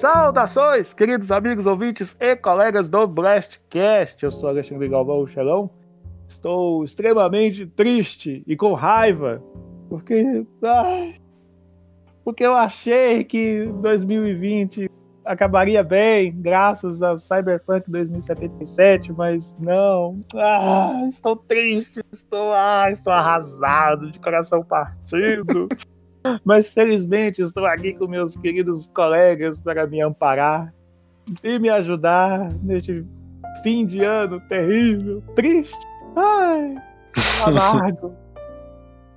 Saudações, queridos amigos ouvintes e colegas do Blastcast. Eu sou Alexandre Galvão Xelão. Estou extremamente triste e com raiva, porque, ai, porque eu achei que 2020 acabaria bem, graças a Cyberpunk 2077, mas não. Ah, estou triste, estou, ah, estou arrasado, de coração partido. Mas felizmente estou aqui com meus queridos colegas para me amparar e me ajudar neste fim de ano terrível, triste, ai, amargo.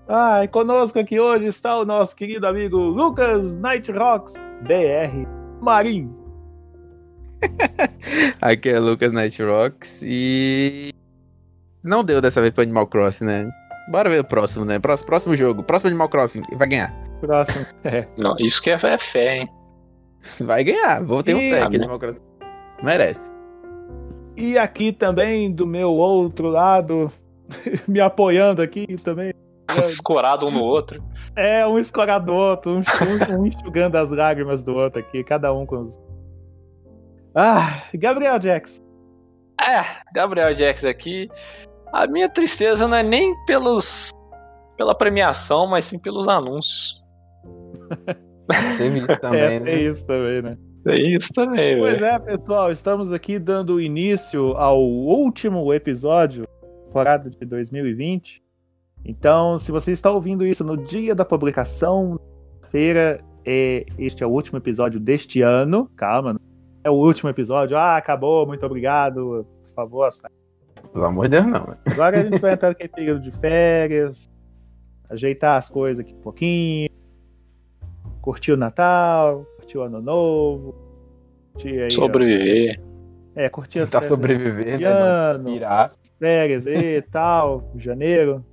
Ai, conosco aqui hoje está o nosso querido amigo Lucas Nightrocks BR Marim. aqui é Lucas Nightrocks e não deu dessa vez para Animal Crossing, né? Bora ver o próximo, né? Próximo, próximo jogo. Próximo Animal Crossing. Vai ganhar. Próximo. É. Não, isso que é, é fé, hein? Vai ganhar. Vou ter um E- fé que Animal Crossing merece. E aqui também, do meu outro lado, me apoiando aqui também. Escorado um no outro. É um escorado do outro, um, um, um enxugando as lágrimas do outro aqui, cada um com os. Ah, Gabriel Jackson. É, Gabriel Jax aqui. A minha tristeza não é nem pelos pela premiação, mas sim pelos anúncios. Teve isso também, é, né? é isso também, né? É isso também, Pois velho. é, pessoal, estamos aqui dando início ao último episódio da temporada de 2020. Então, se você está ouvindo isso no dia da publicação, feira, é, este é o último episódio deste ano. Calma, não é o último episódio. Ah, acabou, muito obrigado. Por favor, sai. Pelo amor de Deus, não. Agora a gente vai entrar naquele período de férias, ajeitar as coisas aqui um pouquinho, curtir o Natal, curtir o Ano Novo, curtir aí. Sobreviver. É, curtir as Tentar festas sobreviver, né? Ano, virar. férias e tal, janeiro.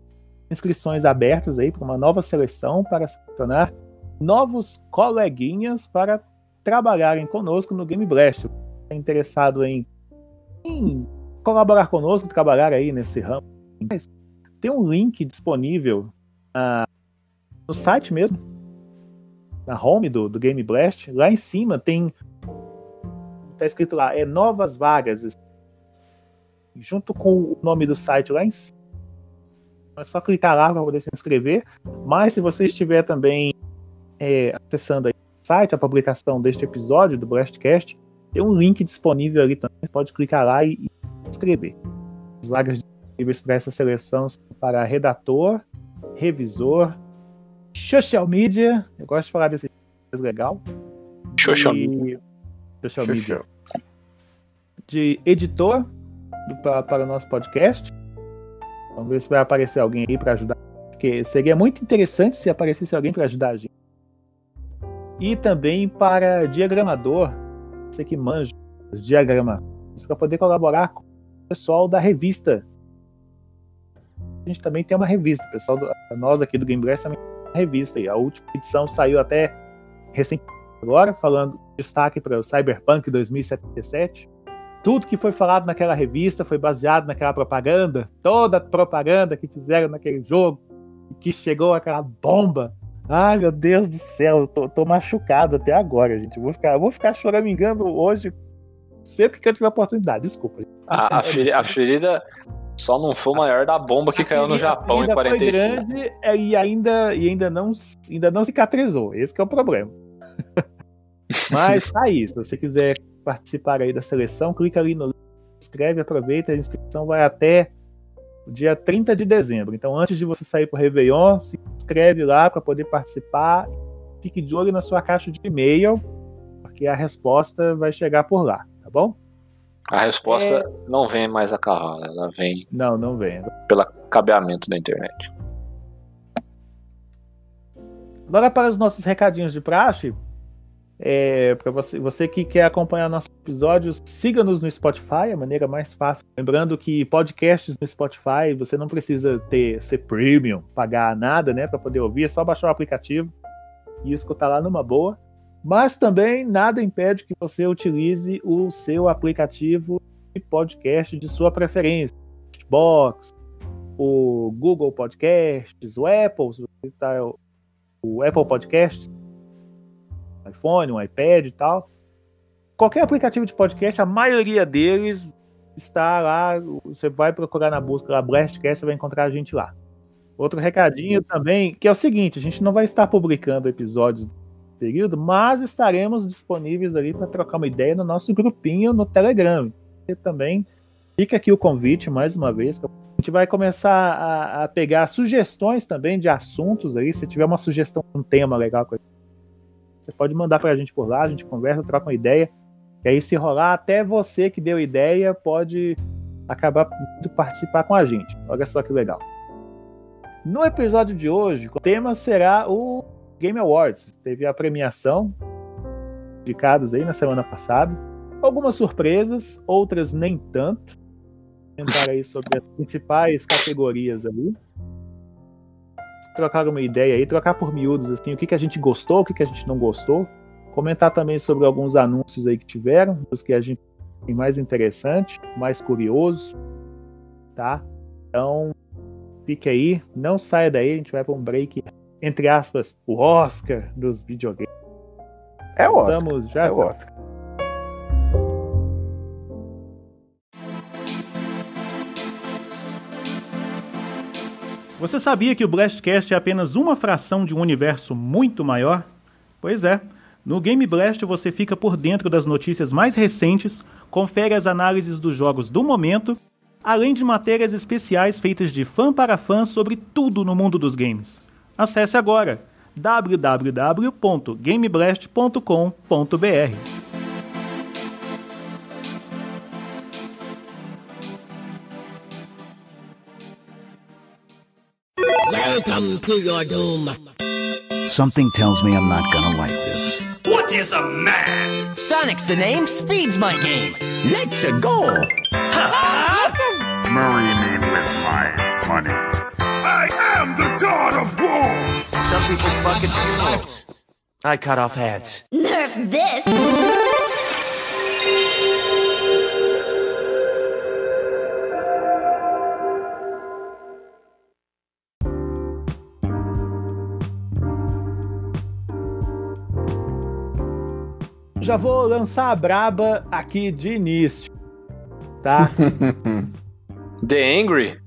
Inscrições abertas aí para uma nova seleção para selecionar novos coleguinhas para trabalharem conosco no Game Blast. Tá interessado em, em colaborar conosco, trabalhar aí nesse ramo. Tem um link disponível ah, no site mesmo, na home do, do Game Blast. Lá em cima tem. Tá escrito lá, é novas vagas junto com o nome do site lá em cima. É só clicar lá para poder se inscrever. Mas se você estiver também é, acessando aí o site, a publicação deste episódio do Blastcast, tem um link disponível ali também. Pode clicar lá e, e se inscrever. As vagas disponíveis para essa seleção são para redator, revisor, social media. Eu gosto de falar desse legal. Social E- social media de editor do- pra- para o nosso podcast. Vamos ver se vai aparecer alguém aí para ajudar. Porque seria muito interessante se aparecesse alguém para ajudar a gente. E também para diagramador, você que manja os diagramas, para poder colaborar com pessoal da revista. A gente também tem uma revista, pessoal do- nós aqui do Game Blast também tem uma revista. E a última edição saiu até recentemente agora, falando destaque para o Cyberpunk 2077. Tudo que foi falado naquela revista foi baseado naquela propaganda, toda a propaganda que fizeram naquele jogo, que chegou aquela bomba. Ai, meu Deus do céu, eu tô, tô machucado até agora, gente. Eu vou ficar, eu vou ficar choramingando hoje sempre que eu tiver oportunidade. Desculpa. A, a, feri- a ferida só não foi maior da bomba que A caiu no ferida- a Japão em ferida foi 45. grande é, e ainda, e ainda, não, ainda não cicatrizou. Esse que é o problema. Mas tá aí. Se você quiser participar aí da seleção, clica ali no link, inscreve, aproveita. A inscrição vai até o dia 30 de dezembro. Então, antes de você sair pro Réveillon, se inscreve lá para poder participar. Fique de olho na sua caixa de e-mail, porque a resposta vai chegar por lá, tá bom? A resposta É. não vem mais a cavalo, ela vem Não, não vem. pelo cabeamento da internet. Agora para os nossos recadinhos de praxe. É, para você, você que quer acompanhar nossos episódios, siga-nos no Spotify, a maneira mais fácil. Lembrando que podcasts no Spotify você não precisa ter ser premium, pagar nada, né, para poder ouvir, é só baixar o aplicativo e escutar lá numa boa. Mas também nada impede que você utilize o seu aplicativo de podcast de sua preferência, Box, o Google Podcasts, o Apple, se você está o Apple Podcasts, iPhone, um iPad e tal. qualquer aplicativo de podcast, a maioria deles está lá. Você vai procurar na busca lá, Blastcast, você vai encontrar a gente lá. Outro recadinho também, que é o seguinte: a gente não vai estar publicando episódios do período, mas estaremos disponíveis ali para trocar uma ideia no nosso grupinho no Telegram. E também fica aqui o convite mais uma vez. A gente vai começar a, a pegar sugestões também de assuntos aí. Se tiver uma sugestão um tema legal, você pode mandar para a gente por lá, a gente conversa, troca uma ideia. E aí, se rolar, até você que deu ideia pode acabar participar com a gente. Olha só que legal. No episódio de hoje, o tema será o Game Awards. Teve a premiação, indicados aí na semana passada. Algumas surpresas, outras nem tanto. Comentar aí sobre as principais categorias ali. Trocar uma ideia aí, trocar por miúdos assim, o que, que a gente gostou, o que, que a gente não gostou. Comentar também sobre alguns anúncios aí que tiveram, os que a gente tem mais interessante, mais curioso, tá? Então, Fique aí, não saia daí, a gente vai para um break, entre aspas, o Oscar dos videogames. É o Oscar. Estamos já. É o Oscar. Você sabia que o Blastcast é apenas uma fração de um universo muito maior? Pois é. No Game Blast você fica por dentro das notícias mais recentes, confere as análises dos jogos do momento além de matérias especiais feitas de fã para fã sobre tudo no mundo dos games. Acesse agora www.gameblast.com.br. Welcome to your doom. Something tells me I'm not gonna like this. What is a man? Sonic's the name, speed's my game. Let's go. Marry me with my money. I am of war! Some people fucking funerals. I cut off heads. Nerf this! Já vou lançar a braba aqui de início, tá? The Angry?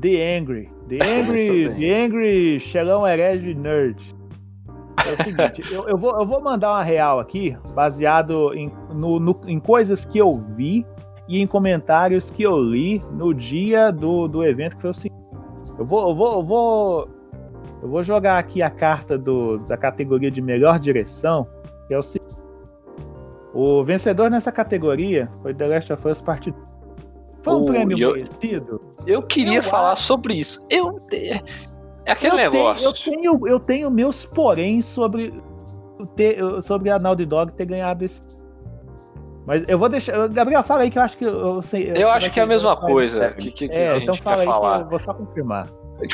The Angry. The Angry, The Angry Xelão Herege Nerd. É o seguinte, eu, eu, vou, eu vou mandar uma real aqui, baseado em, no, no, em coisas que eu vi e em comentários que eu li no dia do, do evento, que foi o seguinte. Eu vou, eu vou, eu vou, eu vou jogar aqui a carta do, da categoria de melhor direção, que é o seguinte. O vencedor nessa categoria foi The Last of Us Part 2. Foi um o, prêmio eu, merecido? Eu queria eu falar acho. sobre isso. Eu, é aquele eu negócio. Tenho, eu, tenho, eu tenho meus porém sobre, ter, sobre a Naughty Dog ter ganhado esse. Mas eu vou deixar. Gabriel, fala aí que eu acho que eu sei. Eu, acho que é a mesma coisa que, que, que é, a gente então fala quer aí falar. Que eu vou só confirmar.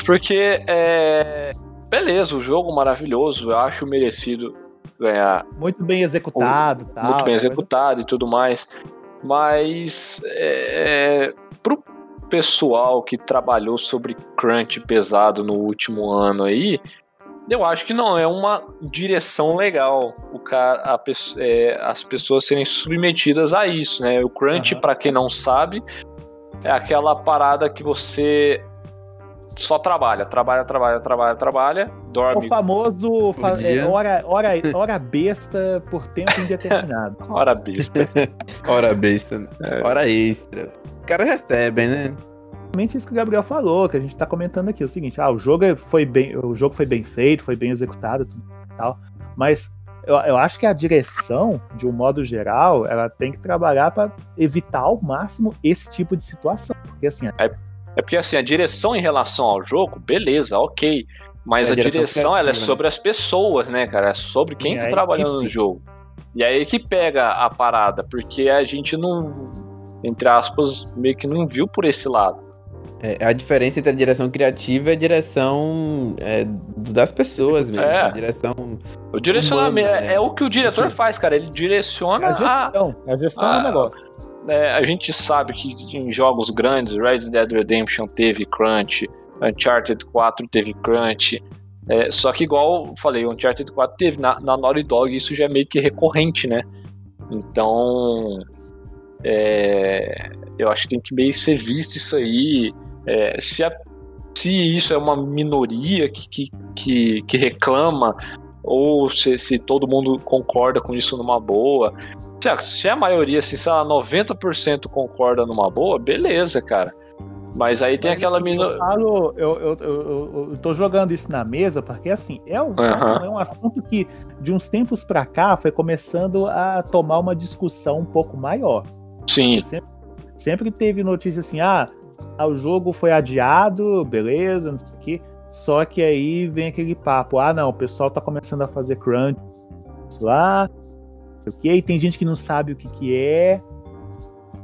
Porque é. Beleza, o jogo maravilhoso, eu acho merecido ganhar. Muito bem executado, o, tal, Muito bem executado e tudo mais. Mas é, pro pessoal que trabalhou sobre crunch pesado no último ano aí, eu acho que não é uma direção legal o cara, a, é, as pessoas serem submetidas a isso, né? O crunch, uhum. para quem não sabe, é aquela parada que você só trabalha, trabalha, trabalha, trabalha, trabalha, dorme. O famoso fa é, hora, hora, hora besta por tempo indeterminado. hora besta. hora besta. É. Hora extra. O cara recebe, né? Exatamente isso que o Gabriel falou, que a gente tá comentando aqui. É o seguinte, ah, o jogo foi bem, o jogo foi bem feito, foi bem executado, tudo tal. Mas eu, eu acho que a direção, de um modo geral, ela tem que trabalhar para evitar ao máximo esse tipo de situação. Porque assim. É é porque assim, a direção em relação ao jogo, beleza, ok. Mas é a, direção, direção ela é né? sobre as pessoas, né, cara? É sobre quem é tá trabalhando no jogo. E aí que pega a parada, porque a gente não, entre aspas, meio que não viu por esse lado. É, a diferença entre a direção criativa e a direção é, das pessoas mesmo. É. A direção. O direcionamento humana, é, é, o que o diretor faz, cara. Ele direciona é a gestão. A, a gestão a, do negócio é, a gente sabe que em jogos grandes, Red Dead Redemption teve crunch, Uncharted 4 teve crunch. É, só que igual falei, Uncharted 4 teve na, na Naughty Dog, isso já é meio que recorrente, né? Então, é, eu acho que tem que meio ser visto isso aí. É, se, a- se isso é uma minoria que, que, que, que reclama, ou se, se todo mundo concorda com isso numa boa. Se a, se a maioria, assim, sei lá, 90% concorda numa boa, beleza, cara. Mas aí tem Mas aquela minoria. Eu, falo, eu, eu, eu, eu- tô jogando isso na mesa porque, assim, é um, Aham. é um assunto que, de uns tempos pra cá, foi começando a tomar uma discussão um pouco maior. Sim, Sempre, sempre teve notícia assim, ah, o jogo foi adiado, beleza, não sei o quê. Só que aí vem aquele papo, ah, não, o pessoal tá começando a fazer crunch lá, sei o quê, e tem gente que não sabe o que que é,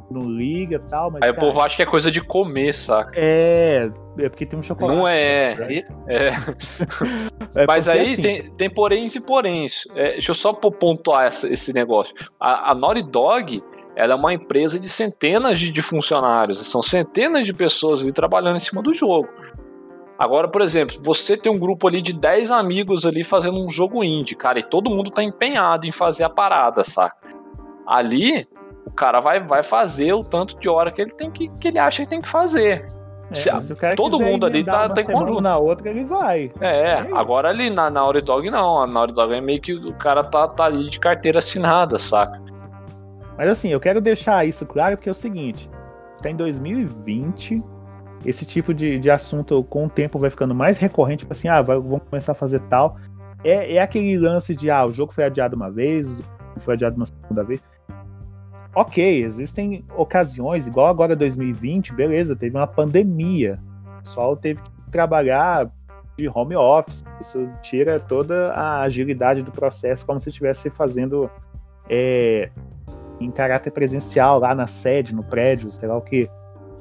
não liga e tal, mas, aí o cara, povo acha que é coisa de comer, saca? é, é porque tem um chocolate. Não é. né? É. É Mas aí assim, tem, tem poréns e poréns. É, deixa eu só po- pontuar essa- esse negócio. A, a Naughty Dog ela é uma empresa de centenas de, de funcionários. São centenas de pessoas ali trabalhando em cima do jogo. Agora, por exemplo, você tem um grupo ali de 10 amigos ali fazendo um jogo indie, cara, e todo mundo tá empenhado em fazer a parada, saca? Ali, o cara vai, vai fazer o tanto de hora que ele tem que, que ele acha que tem que fazer. é, se se todo mundo ali tá- tá em conjunto. na outra, ele vai. É, É agora ali na, na Naughty Dog não. A Naughty Dog é meio que o cara tá, tá ali de carteira assinada, saca? Mas assim, eu quero deixar isso claro porque é o seguinte: está em 2020, esse tipo de, de assunto com o tempo vai ficando mais recorrente, tipo assim, ah, vai- vamos começar a fazer tal. É, é aquele lance de, ah, o jogo foi adiado uma vez, foi adiado uma segunda vez. Ok, existem ocasiões, igual agora 2020, beleza, teve uma pandemia. O pessoal teve que trabalhar de home office. Isso tira toda a agilidade do processo, como se estivesse fazendo é, em caráter presencial, lá na sede, no prédio, sei lá o quê.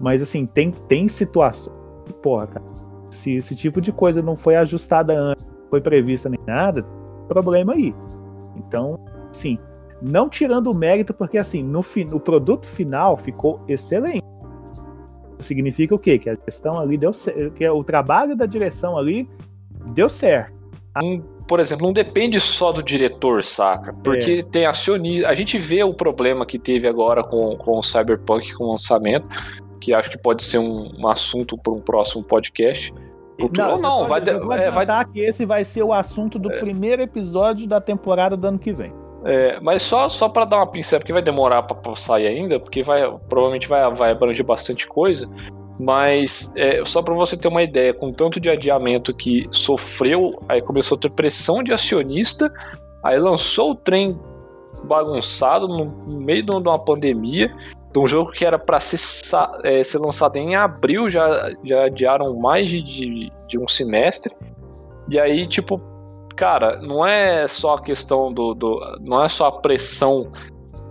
Mas assim, tem, tem situações. que, Porra, cara, se esse tipo de coisa não foi ajustada antes, não foi prevista nem nada, problema aí. Então, sim, não tirando o mérito, porque assim, no, fi- o produto final ficou excelente. Significa o quê? Que a gestão ali deu certo, que o trabalho da direção ali deu certo. Por exemplo, não depende só do diretor, saca? Porque tem acionista. A gente vê o problema que teve agora com, com o Cyberpunk com o lançamento, que acho que pode ser um, um assunto para um próximo podcast. Futuro- não, pode- vai, vou é, vai que esse vai ser o assunto do primeiro episódio da temporada do ano que vem. É, mas só, só para dar uma pincel, porque vai demorar para sair ainda, porque vai, provavelmente vai, vai abranger bastante coisa. Mas é, só para você ter uma ideia, com tanto de adiamento que sofreu, aí começou a ter pressão de acionista, aí lançou o trem bagunçado no meio de uma pandemia, de um jogo que era para ser, é, ser lançado em abril, já, já adiaram mais de, de, de um semestre. E aí, tipo, cara, não é só a questão do, do. Não é só a pressão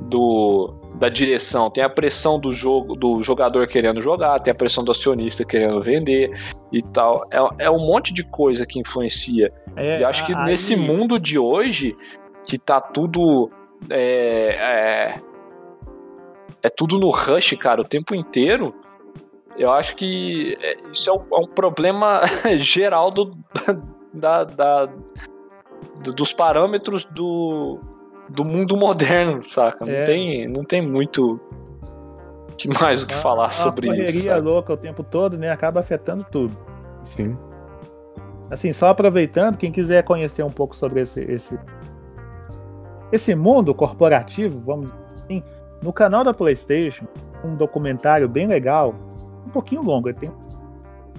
do, da direção, tem a pressão do jogo, do jogador querendo jogar, tem a pressão do acionista querendo vender e tal. É, é um monte de coisa que influencia. É, e acho que aí- nesse mundo de hoje, que tá tudo. É, é, é tudo no rush, cara, o tempo inteiro. Eu acho que é, isso é um, é um problema geral do, da, da- do- dos parâmetros do, do mundo moderno, saca? Não, É. tem, não tem muito que mais o que falar sobre a isso. sabe? louca o tempo todo, né? Acaba afetando tudo. Sim. Assim, só aproveitando, quem quiser conhecer um pouco sobre esse, esse, esse mundo corporativo, vamos dizer no canal da PlayStation, um documentário bem legal, um pouquinho longo, ele tem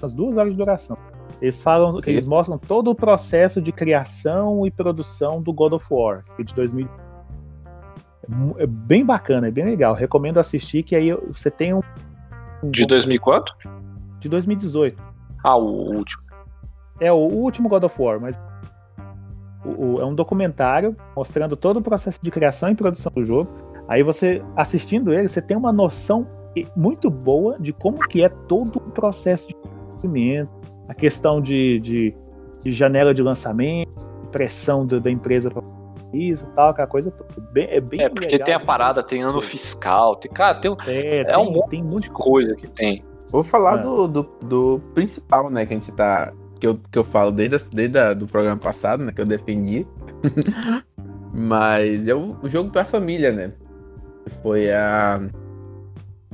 umas duas horas de duração. Eles falam, que eles mostram todo o processo de criação e produção do God of War, é de 2000. É bem bacana, é bem legal. Recomendo assistir, que aí você tem um. De 2000 quanto? de 2018. Ah, o último. É o último God of War, mas o- o- é um documentário mostrando todo o processo de criação e produção do jogo. Aí você, assistindo ele, você tem uma noção muito boa de como que é todo o processo de desenvolvimento, a questão de, de, de janela de lançamento, pressão do- da empresa para isso e tal, aquela coisa toda. Bem, é bem É, porque legal. tem a parada, tem ano fiscal, tem, cara, tem, um- É, é tem, um monte tem de coisa que tem. Vou falar É. do, do, do principal, né, que a gente tá. Que eu, que eu falo desde, a- desde a, do programa passado, né? Que eu defendi. Mas é o, o jogo pra família, né? Foi a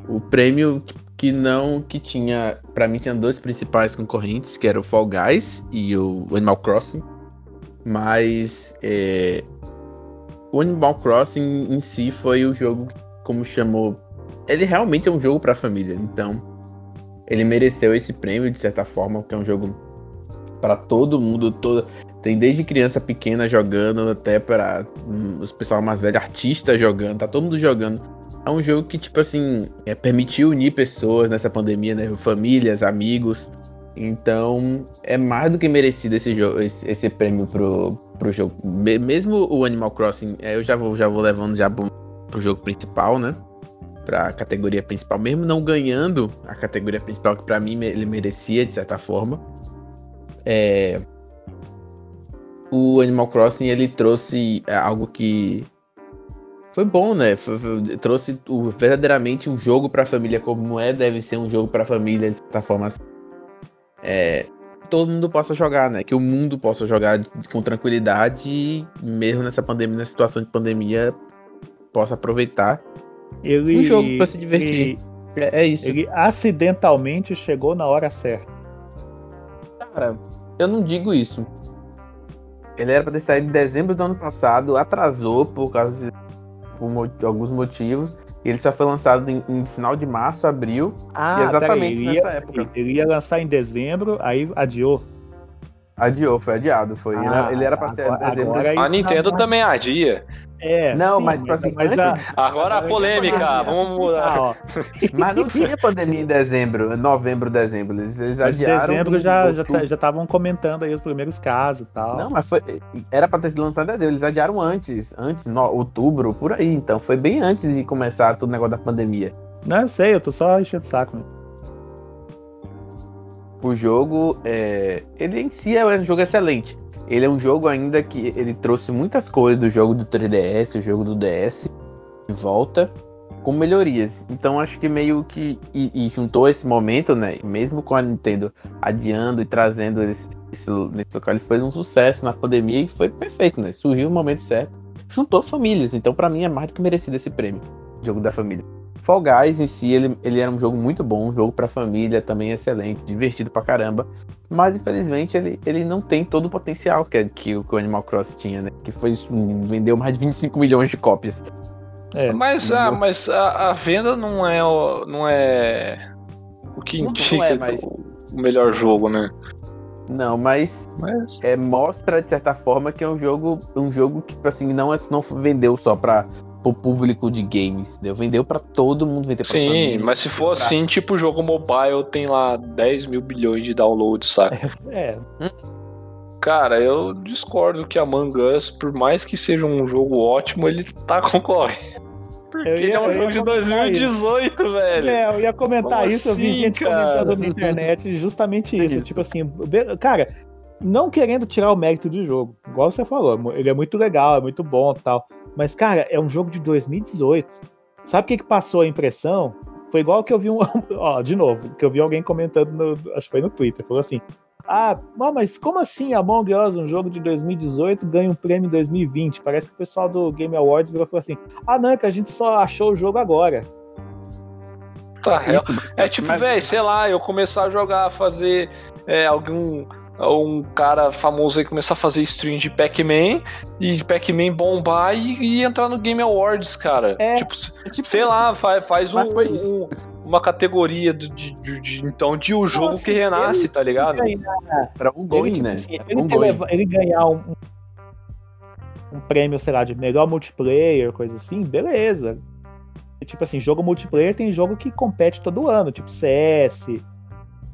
o prêmio que não que tinha, Pra mim tinha dois principais concorrentes, que era o Fall Guys e o Animal Crossing. Mas é, o Animal Crossing em si foi o jogo como chamou, ele realmente é um jogo para família, então ele mereceu esse prêmio de certa forma, porque é um jogo para todo mundo, todo tem desde criança pequena jogando até para hum, os pessoal mais velho, artista jogando, tá todo mundo jogando é um jogo que, tipo assim, é, permitiu unir pessoas nessa pandemia, né? Famílias, amigos. Então, é mais do que merecido esse jogo, esse, esse prêmio pro, pro jogo. Mesmo o Animal Crossing, é, eu já vou, já vou levando já pro, pro jogo principal, né? Pra categoria principal, mesmo não ganhando a categoria principal, que para mim ele merecia, de certa forma. É, o Animal Crossing ele trouxe é, algo que foi bom, né? Foi, foi, trouxe o, verdadeiramente um jogo para a família como é, deve ser um jogo para a família de certa forma. É, todo mundo possa jogar, né? Que o mundo possa jogar com tranquilidade mesmo nessa pandemia, nessa situação de pandemia, possa aproveitar ele, um jogo para se divertir. Ele, é, é, isso. Ele acidentalmente chegou na hora certa. Cara, eu não digo isso. Ele era para ter saído em dezembro do ano passado, atrasou por causa de por alguns motivos. E ele só foi lançado em, em final de março, abril. Ah, exatamente nessa ia, época. Ele ia lançar em dezembro, aí adiou. Adiou, foi adiado. Foi. Ah, ele era pra ser agora, dezembro. a Nintendo também adia. É, não, sim, mas, mas, assim, mas a, agora a polêmica, vamos mudar. mas não tinha pandemia em dezembro, novembro, dezembro. Eles, eles adiaram. Em dezembro já já estavam comentando aí os primeiros casos e tal. Não, mas foi, era pra ter sido lançado em dezembro. Eles adiaram antes, antes, no, outubro, por aí. Então foi bem antes de começar todo o negócio da pandemia. Não, eu sei, eu tô só enchendo o saco. Mesmo. O jogo, é, ele em si é um jogo excelente. Ele é um jogo ainda que ele trouxe muitas coisas do jogo do 3DS, o jogo do DS, de volta, com melhorias. Então acho que meio que. E, e juntou esse momento, né? Mesmo com a Nintendo adiando e trazendo esse, local, ele foi um sucesso na pandemia e foi perfeito, né? Surgiu o momento certo. Juntou famílias, então para mim é mais do que merecido esse prêmio. Jogo da família. Fall Guys em si, ele, ele era um jogo muito bom, um jogo pra família, também excelente, divertido pra caramba. Mas infelizmente ele, ele não tem todo o potencial que, que, o, que o Animal Cross tinha, né? Que foi vendeu mais de 25 milhões de cópias. É, mas, ah, mas a, a, venda não é o, não é o que indica é, mas... o, o melhor jogo, né? Não, mas, mas, É, mostra de certa forma que é um jogo, um jogo que tipo assim não é, não vendeu só para o público de games, entendeu? Vendeu para todo mundo, vender pra Sim, família, mas se for pra... assim, tipo o jogo mobile tem lá 10 mil bilhões de downloads, sabe? É. Hum? Cara, eu discordo que Among Us, por mais que seja um jogo ótimo, ele tá concorrendo. Porque ia, é um jogo de 2018, isso. velho. É, eu ia comentar Como isso, assim, eu vi assim, gente cara? comentando na internet justamente isso. isso. Tipo assim, cara, não querendo tirar o mérito do jogo, igual você falou, ele é muito legal, é muito bom tal. Mas, cara, é um jogo de 2018. Sabe o que, que passou a impressão? Foi igual que eu vi um. Ó, de novo, que eu vi alguém comentando, no, acho que foi no Twitter, falou assim: Ah, mas como assim Among Us, um jogo de 2018, ganha um prêmio em 2020? Parece que o pessoal do Game Awards virou falou assim: Ah, não, é que a gente só achou o jogo agora. Tá, é, é tipo, velho, sei lá, eu começar a jogar, fazer é, algum um cara famoso aí começar a fazer stream de Pac-Man e Pac-Man bombar e, e, entrar no Game Awards, cara. É, tipo, é tipo sei lá, faz, faz um, um, uma categoria de, de, de, então de um jogo assim, que renasce, ele, tá ligado? Para um going, né? Assim, ele, um going. ele ganhar um, um prêmio, sei lá, de melhor multiplayer, coisa assim, beleza. Tipo assim, jogo multiplayer tem jogo que compete todo ano, tipo CS,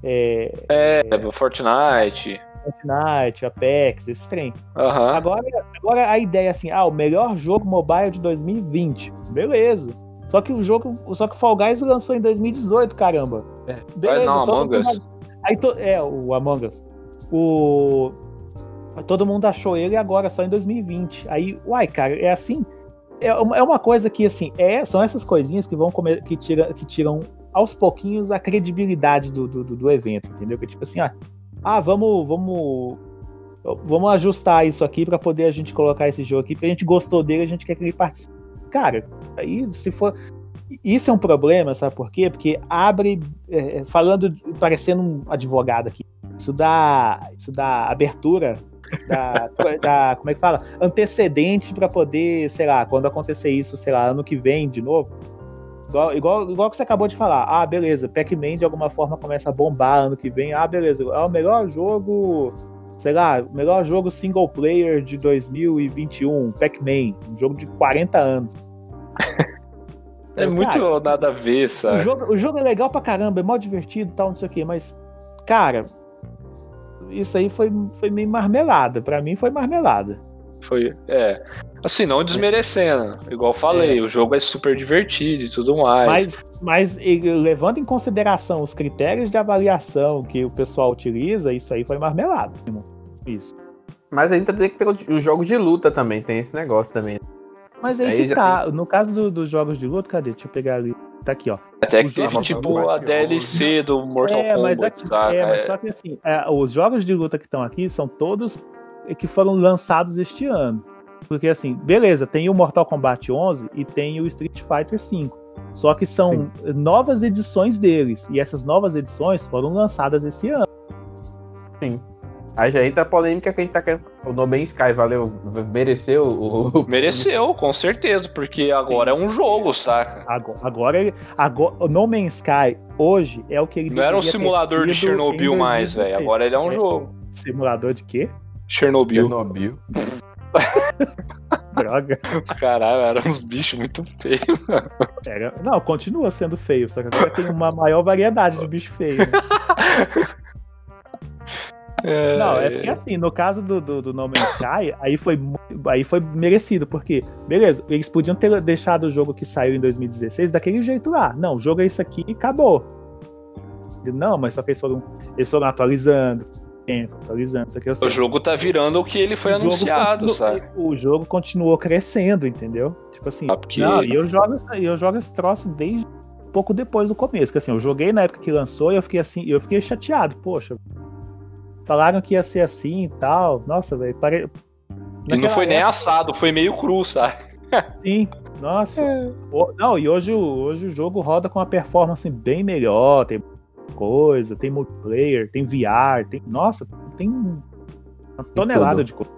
é, é, é Fortnite. Fortnite, Apex, esses trem. Uhum. Agora, agora a ideia é assim, ah, o melhor jogo mobile de 2020. Beleza. Só que o jogo, só que Fall Guys lançou em 2018, caramba. É. Beleza. não, Among Us. Aí to... É, o Among Us. O... Todo mundo achou ele agora, só em 2020. Aí, uai, cara, é assim. É, é uma coisa que, assim, é, são essas coisinhas que vão comer, que, tira, que tiram aos pouquinhos a credibilidade do, do, do evento, entendeu? Que tipo assim, ah, ah, vamos, vamos, vamos ajustar isso aqui para poder a gente colocar esse jogo aqui, porque a gente gostou dele, a gente quer que ele participe. cara, aí se for. Isso é um problema, sabe por quê? Porque abre, é, falando, parecendo um advogado aqui, isso dá, isso dá abertura, dá como é que fala? Antecedente para poder, sei lá, quando acontecer isso, sei lá, ano que vem de novo. Igual, igual, igual que você acabou de falar. Ah, beleza, Pac-Man de alguma forma começa a bombar ano que vem. Ah, beleza, é o melhor jogo sei lá, o melhor jogo single player de 2021, Pac-Man, um jogo de 40 anos. É muito Cara, nada a ver, O sabe? jogo, o jogo é legal pra caramba, é mó divertido e tal, não sei o quê, mas, cara, isso aí foi, foi meio marmelada. Pra mim foi marmelada. Foi, é. Assim, não desmerecendo. Igual eu falei, o jogo é super divertido e tudo mais. Mas, mas e, levando em consideração os critérios de avaliação que o pessoal utiliza, isso aí foi marmelada. irmão. Isso. Mas ainda tem que ter o- os jogos de luta também, tem esse negócio também. Mas aí, Aí que já tá. No caso do- dos jogos de luta, cadê? Deixa eu pegar ali. Tá aqui, ó. Até que teve, tipo, a DLC do Mortal é, mas, Kombat, aqui- saca? é, mas É, só que assim, é, os jogos de luta que estão aqui são todos que foram lançados este ano. Porque assim, beleza, tem o Mortal Kombat 11 e tem o Street Fighter 5. Só que são novas edições deles. E essas novas edições foram lançadas esse ano. Aí já entra a polêmica que a gente tá querendo. O No Man's Sky valeu, mereceu o. o- Mereceu, com certeza, porque agora é um jogo, saca? Agora, agora, ele- agora o No Man's Sky hoje é o que ele Não era um simulador de Chernobyl mais, velho. 2016. Agora ele é um É. jogo. Simulador de quê? Chernobyl. Chernobyl. Droga. Caralho, eram uns bichos muito feios. Era- Não, continua sendo feio, só que agora tem uma maior variedade de bicho feio. né? Não, é porque assim, no caso do, do, do No Man's Sky, aí foi, aí foi merecido, porque, beleza, eles podiam ter deixado o jogo que saiu em 2016 daquele jeito lá. Não, o jogo é isso aqui e acabou. Não, mas só que eles foram, eles foram atualizando, tempo, atualizando, isso aqui eu sei. O jogo tá virando o que ele foi O anunciado, sabe? O jogo continuou crescendo, entendeu? Tipo assim, Ah, porque- não, e eu jogo, eu jogo esse troço desde pouco depois do começo, que assim, eu joguei na época que lançou e eu fiquei assim, eu fiquei chateado, poxa. Falaram que ia ser assim e tal. Nossa, velho, pare... E não foi nem assado, foi meio cru, sabe? Sim, nossa. O- Não, e hoje, o- hoje o jogo roda com uma performance bem melhor, tem coisa, tem multiplayer, tem VR, tem. Nossa, tem uma tonelada tudo. de coisa.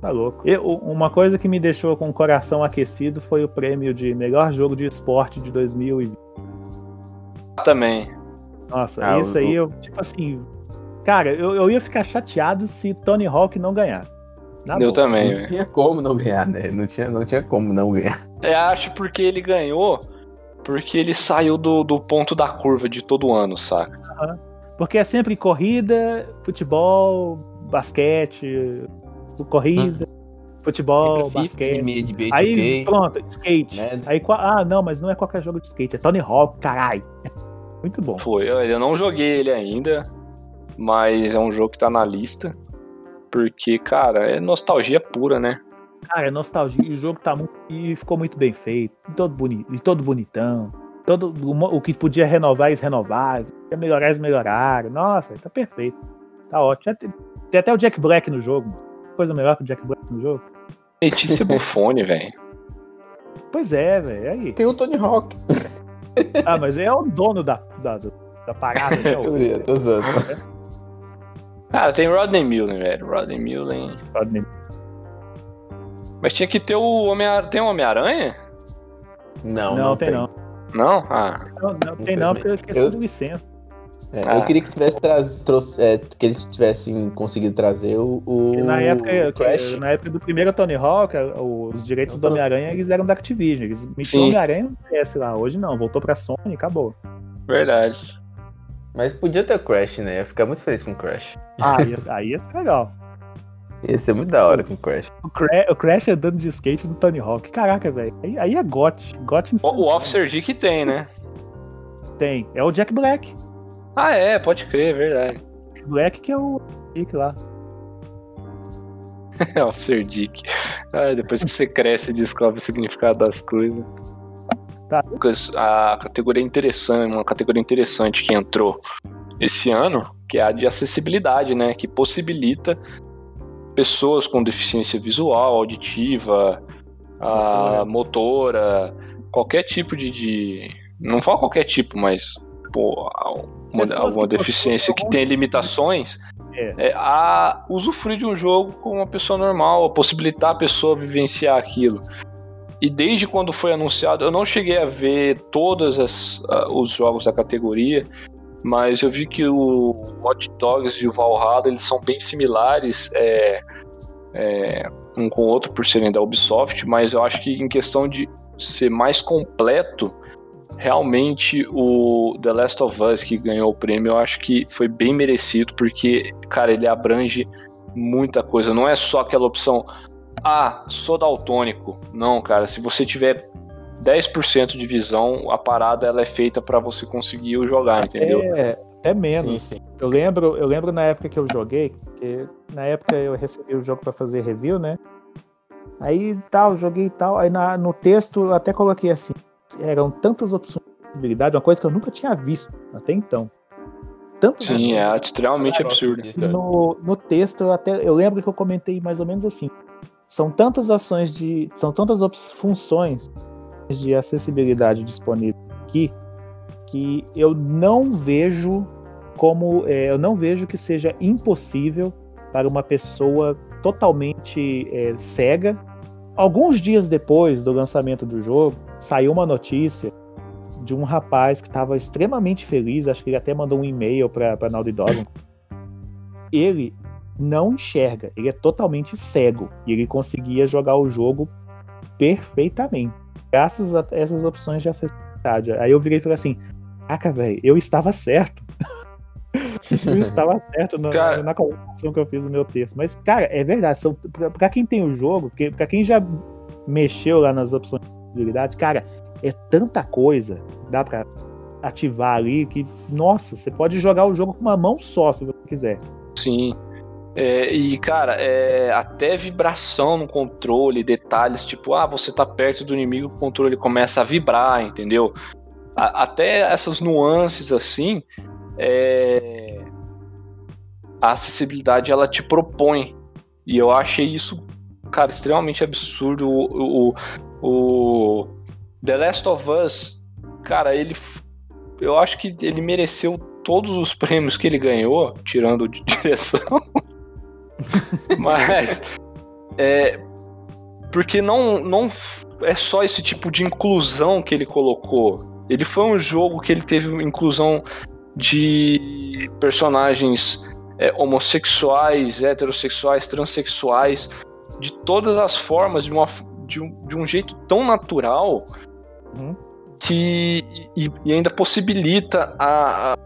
Tá louco. Eu- uma coisa que me deixou com o coração aquecido foi o prêmio de melhor jogo de esporte de 2020. Também. Nossa, Ah, isso o- aí eu, tipo assim. Cara, eu, eu ia ficar chateado se Tony Hawk não ganhar. Na Eu boa. também, Não tinha como não ganhar, né? Não tinha, não tinha como não ganhar. Eu acho porque ele ganhou, porque ele saiu do, do ponto da curva de todo ano, saca? Porque é sempre corrida, futebol, basquete, corrida, futebol, Sempre FIFA, basquete. NBA NBA, Aí, 2K, pronto, skate. né? Aí, ah, não, mas não é qualquer jogo de skate, é Tony Hawk, caralho. Muito bom. Foi. Eu eu não joguei ele ainda, mas é um jogo que tá na lista. Porque, cara, é nostalgia pura, né? Cara, é nostalgia. E o jogo tá muito. E ficou muito bem feito. E todo, boni... e todo bonitão. Todo... O que podia renovar, eles renovaram. Podia melhorar, eles melhoraram. Nossa, tá perfeito. Tá ótimo. Tem, tem até o Jack Black no jogo. Coisa melhor que o Jack Black no jogo. Letícia Buffone, velho. Pois é, velho. Aí. Tem o Tony Hawk. Ah, mas ele é o dono da, da, da parada, né? O- Eu tô zoando. Cara, tem Rodney Mullen, velho. Rodney Mullen. Rodney. Mas tinha que ter o Homem-Aranha. Tem o Homem-Aranha? Não, Não, tem não. Não? Ah. Não, não tem não, porque é questão Eu- de licença. É, Ah. Eu queria que tivesse traz, trouxe, é, que eles tivessem conseguido trazer o, o na época, Crash. na época do primeiro Tony Hawk, os direitos Eu do Homem-Aranha eles eram da Activision. Eles metiam o Homem-Aranha no lá. Hoje não, voltou pra Sony e acabou. Verdade. Mas podia ter o Crash, né? Eu ia ficar muito feliz com o Crash. Ah, aí, aí ia ficar legal. Ia ser muito da hora com o Crash. O, Cra o Crash andando de skate no Tony Hawk. Caraca, velho. Aí, aí é GOT. GOT O, o Officer Dick tem, né? Tem. É o Jack Black. Ah, é, pode crer, verdade. Black que é o Dick lá. Officer Dick. Ah, depois que você cresce e descobre o significado das coisas. Tá. Lucas, a categoria interessante, uma categoria interessante que entrou esse ano, que é a de acessibilidade, né? Que possibilita pessoas com deficiência visual, auditiva, a motora, qualquer tipo de, de- Não falo qualquer tipo, mas. Pô, uma, alguma deficiência que tem limitações. É. é, a usufruir de um jogo com uma pessoa normal, a possibilitar a pessoa vivenciar aquilo. E desde quando foi anunciado, eu não cheguei a ver todos as- ah, os jogos da categoria, mas eu vi que o Hot Dogs e o Valhalla eles são bem similares é, é, um com o outro por serem da Ubisoft, mas eu acho que em questão de ser mais completo, realmente o The Last of Us que ganhou o prêmio, eu acho que foi bem merecido, porque, cara, ele abrange muita coisa. Não é só aquela opção, ah, sou daltônico. Não, cara, se você tiver 10% de visão, a parada ela é feita para você conseguir o jogar, entendeu? É, até menos. Sim, sim. Eu lembro, eu lembro na época que eu joguei, porque na época eu recebi o jogo pra fazer review, né? Aí tal, joguei e tal. Aí na- no texto eu até coloquei assim: eram tantas opções de possibilidade, uma coisa que eu nunca tinha visto até então. Tantas Sim, é opções. extremamente absurdo. E no, no texto eu até eu lembro que eu comentei mais ou menos assim. São tantas ações de. São tantas funções de acessibilidade disponíveis aqui que eu não vejo como. é, eu não vejo que seja impossível para uma pessoa totalmente é, cega. Alguns dias depois do lançamento do jogo, saiu uma notícia de um rapaz que estava extremamente feliz, acho que ele até mandou um e-mail para a Naughty Dog. Ele não enxerga, ele é totalmente cego e ele conseguia jogar o jogo perfeitamente, graças a essas opções de acessibilidade. Aí eu virei e falei assim: Caraca, velho, eu estava certo. eu estava certo na, Cara- na colocação que eu fiz no meu texto. Mas, cara, é verdade. São, pra, pra quem tem o jogo, que, pra quem já mexeu lá nas opções de acessibilidade, cara, é tanta coisa dá pra ativar ali que, nossa, você pode jogar o jogo com uma mão só, se você quiser. Sim. É, e, cara, é, até vibração no controle, detalhes, tipo, ah, você tá perto do inimigo, o controle começa a vibrar, entendeu? A- até essas nuances assim, é, a acessibilidade ela te propõe. E eu achei isso, cara, extremamente absurdo. O, o, o The Last of Us, cara, ele. Eu acho que ele mereceu todos os prêmios que ele ganhou, tirando de direção. Mas. É, porque não, não é só esse tipo de inclusão que ele colocou. Ele foi um jogo que ele teve inclusão de personagens é, homossexuais, heterossexuais, transexuais, de todas as formas, de, uma, de, um, de um jeito tão natural Uhum. que e, e ainda possibilita a, a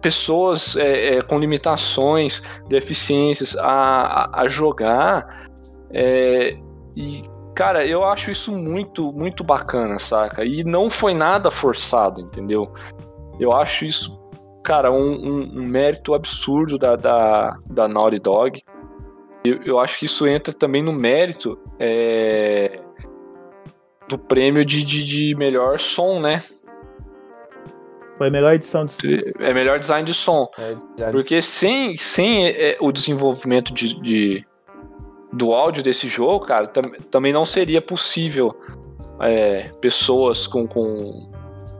pessoas é, é, com limitações, deficiências a, a, a jogar. é, e, cara, eu acho isso muito, muito bacana, saca? E não foi nada forçado, entendeu? Eu acho isso, cara, um, um- um mérito absurdo da, da, da Naughty Dog. Eu, eu acho que isso entra também no mérito é, do prêmio de, de, de melhor som, né? Foi a melhor edição de É melhor design de som. É, já Porque sem, sem é, o desenvolvimento de, de- do áudio desse jogo, cara, tam- também não seria possível é, pessoas com, com,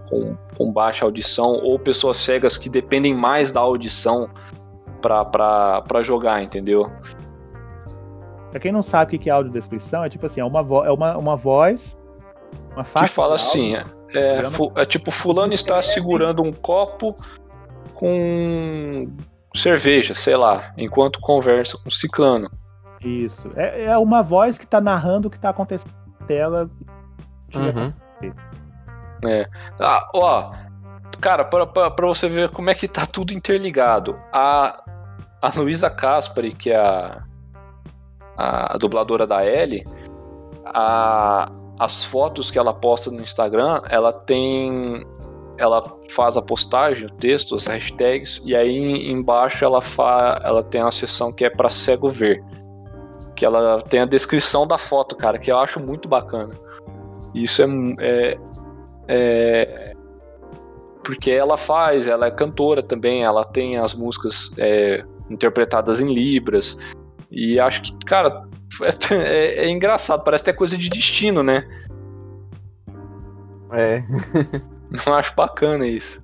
com, com baixa audição ou pessoas cegas que dependem mais da audição pra jogar, entendeu? Pra quem não sabe o que é audiodescrição, é tipo assim, é uma, vo é uma, uma voz, uma Que faixa. fala de assim, áudio. é, é, é tipo, fulano está segurando um copo com cerveja, sei lá, enquanto conversa com ciclano. Isso. É, é uma voz que tá narrando o que tá acontecendo na tela. Uhum. Ah, ó, cara, pra, pra, pra você ver como é que tá tudo interligado. A, a Luísa Caspari, que é a, a dubladora da Ellie, a, as fotos que ela posta no Instagram, ela tem. Ela faz a postagem, o texto, as hashtags, e aí embaixo ela, fa, ela tem uma seção que é pra cego ver. Que ela tem a descrição da foto, cara, que eu acho muito bacana. Isso é, é, é, porque ela faz, ela é cantora também, ela tem as músicas é, interpretadas em libras e acho que, cara, é, é- é engraçado, parece até coisa de destino, né? É. Eu acho bacana isso.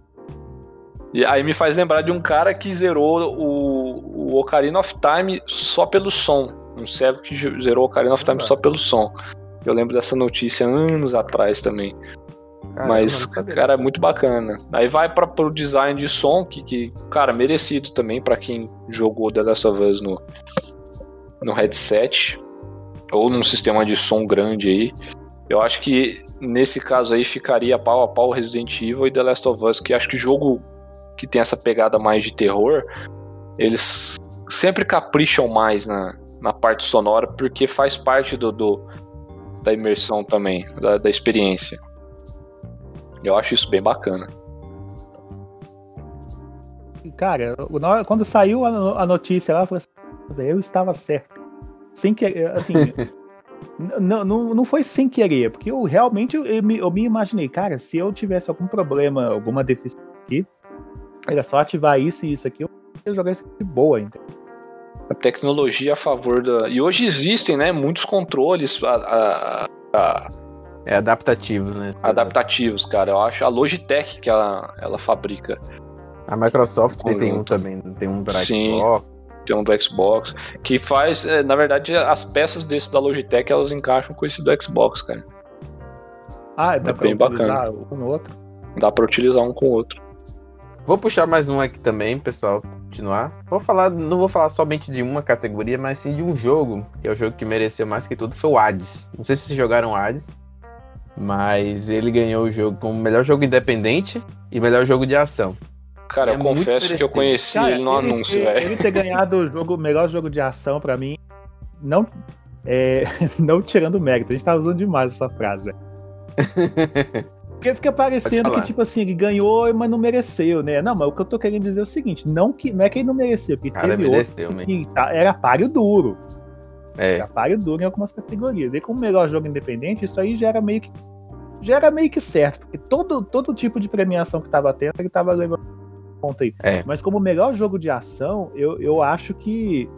E aí me faz lembrar de um cara que zerou o, o Ocarina of Time só pelo som. Um cego que zerou o Ocarina of Time só pelo som. Eu lembro dessa notícia anos atrás também. Caramba, Mas, não cara, é muito bacana. Aí vai para pro design de som, que, que cara, merecido também pra quem jogou The Last of Us no, no headset. Ou num sistema de som grande aí. Eu acho que nesse caso aí ficaria pau a pau Resident Evil e The Last of Us, que acho que jogo que tem essa pegada mais de terror, eles sempre capricham mais na, na parte sonora, porque faz parte do, do- da imersão também, da, da experiência. Eu acho isso bem bacana. Cara, quando saiu a, no- a notícia lá, eu assim, eu estava certo. Sem querer, assim. n- não, não, não foi sem querer, porque eu realmente eu, me, eu me imaginei, cara, se eu tivesse algum problema, alguma deficiência aqui, era só ativar isso e isso aqui, eu ia jogar isso de boa, entendeu? A tecnologia a favor da. E hoje existem, né, muitos controles a- a- a- É adaptativo, né? adaptativos, cara. Eu acho a Logitech que ela, ela fabrica. A Microsoft tem um Conjunto. também, tem um para Sim. Tem um do Xbox, que faz, é, na verdade, as peças desse da Logitech elas encaixam com esse do Xbox, cara. Ah, dá É pra bem utilizar um no outro. Dá pra utilizar um com o outro. Vou puxar mais um aqui também, pessoal, continuar. Vou falar, não vou falar somente de uma categoria, mas sim de um jogo, que é o jogo que mereceu mais que tudo, foi o Hades. Não sei se vocês jogaram Hades, mas ele ganhou o jogo como melhor jogo independente e melhor jogo de ação. Cara, É eu confesso que eu conheci Cara, ele no anúncio, ele, velho. Ele ter ganhado o jogo, o melhor jogo de ação pra mim, não, é, não tirando mérito. A gente tá usando demais essa frase, velho. Porque fica parecendo que, tipo assim, ele ganhou, mas não mereceu, né? Não, mas o que eu tô querendo dizer é o seguinte: não, que, não é que ele não mereceu, porque Cara, teve mereceu, outro que tá- era páreo duro. É, Era páreo duro em algumas categorias. E como melhor jogo independente, isso aí já era meio que. Já era meio que certo, porque todo, todo tipo de premiação que tava tendo, ele tava levando ponto aí. É. Mas como melhor jogo de ação, eu, eu acho que,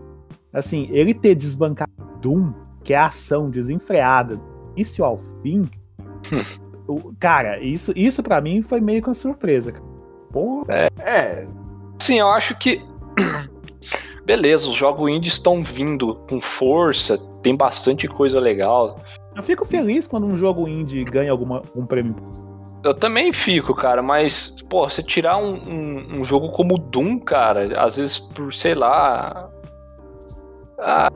assim, ele ter desbancado Doom, que é a ação desenfreada, início ao fim, o- cara, isso, isso para mim foi meio que uma surpresa. cara. Porra, é, Sim, eu acho que. Beleza, os jogos indie estão vindo com força, tem bastante coisa legal. eu fico feliz quando um jogo indie ganha alguma, um prêmio. Eu também fico, cara, mas, pô, você tirar um, um, um jogo como Doom, cara, às vezes por, sei lá. Ah,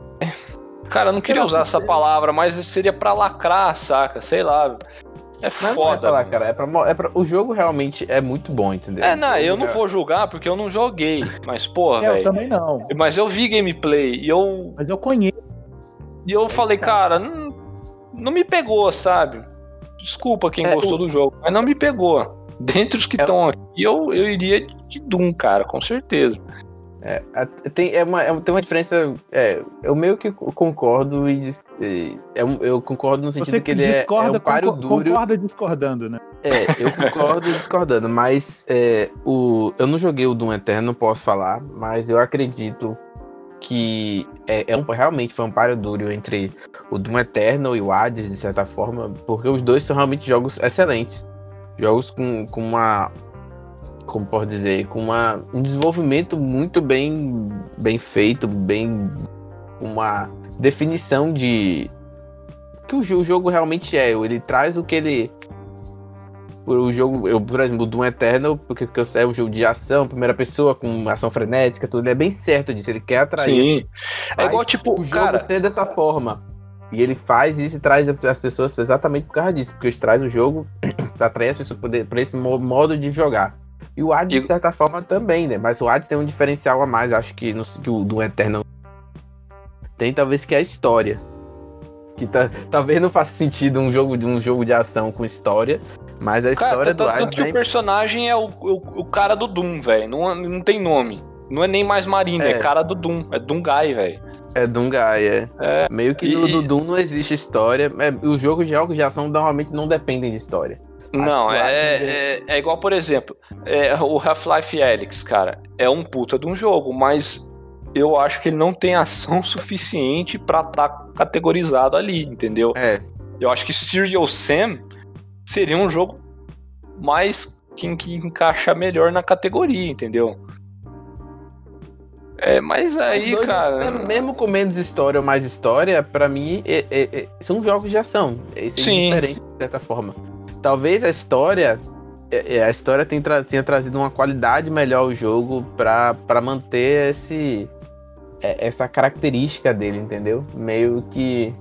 cara, eu não queria usar essa palavra, mas seria pra lacrar, saca? Sei lá. É mas não é foda. pra lá, cara. É pra, é pra- o jogo realmente é muito bom, entendeu? É, não, eu não vou julgar porque eu não joguei. Mas, porra, É, eu velho. também não. Mas eu vi gameplay e eu, Mas eu conheço. e eu falei, cara, não, não me pegou, sabe? Desculpa quem É, gostou do jogo, mas não me pegou. Dentre os que É- estão aqui, eu, eu iria de Doom, cara, com certeza. É, a- tem, é uma, é tem uma diferença. É, eu meio que concordo e, e- é eu concordo no sentido Você que ele é- é, discorda, um páreo concor- duro. concorda discordando, né? É, eu concordo discordando, mas é, o, eu não joguei o Doom Eterno, não posso falar, mas eu acredito que é, é um, realmente foi um páreo duro entre o Doom Eternal e o Hades, de certa forma, porque os dois são realmente jogos excelentes. Jogos com, com uma. Como posso dizer? Com uma, um desenvolvimento muito bem, bem feito, bem. Uma definição de. que o, o jogo realmente é. Ele traz o que ele. O jogo, eu, por exemplo, o Doom Eternal, porque porque é um jogo de ação, primeira pessoa, com ação frenética, tudo, ele é bem certo disso, ele quer atrair Sim. É igual, tipo, o jogo cara, ser dessa forma. E ele faz isso e traz as pessoas exatamente por causa disso, porque ele traz o jogo pra atrair as pessoas pra esse mo- modo de jogar. E o Hades, E- de certa forma, também, né? Mas o Hades tem um diferencial a mais, eu acho que, no, que o do Eternal tem, talvez, que é a história. Que tá- talvez não faça sentido um jogo, de- um jogo de ação com história, mas a cara, história do tanto Hades que o é personagem é o, o, o cara do Doom, velho. Não, não tem nome. Não é nem mais Marina, é, É. cara do Doom. É Doom Guy, velho. É Dungai, é. É, Meio que e- no do Doom não existe história. É, os jogos de de ação normalmente não dependem de história. Não, é, é, é igual, por exemplo, é, o Half-Life Alyx, cara. É um puta de um jogo, mas eu acho que ele não tem ação suficiente pra estar categorizado ali, entendeu? É, Eu acho que Serial Sam seria um jogo mais que, que encaixa melhor na categoria, entendeu? É, mas aí, dois, cara. né, Mesmo com menos história ou mais história, pra mim, é- é- é- são jogos de ação. Isso é Sim. diferente, de certa forma. Talvez a história. é- é, A história tenha, tra- tenha trazido uma qualidade melhor ao jogo pra, pra manter esse, é, essa característica dele, entendeu? Meio que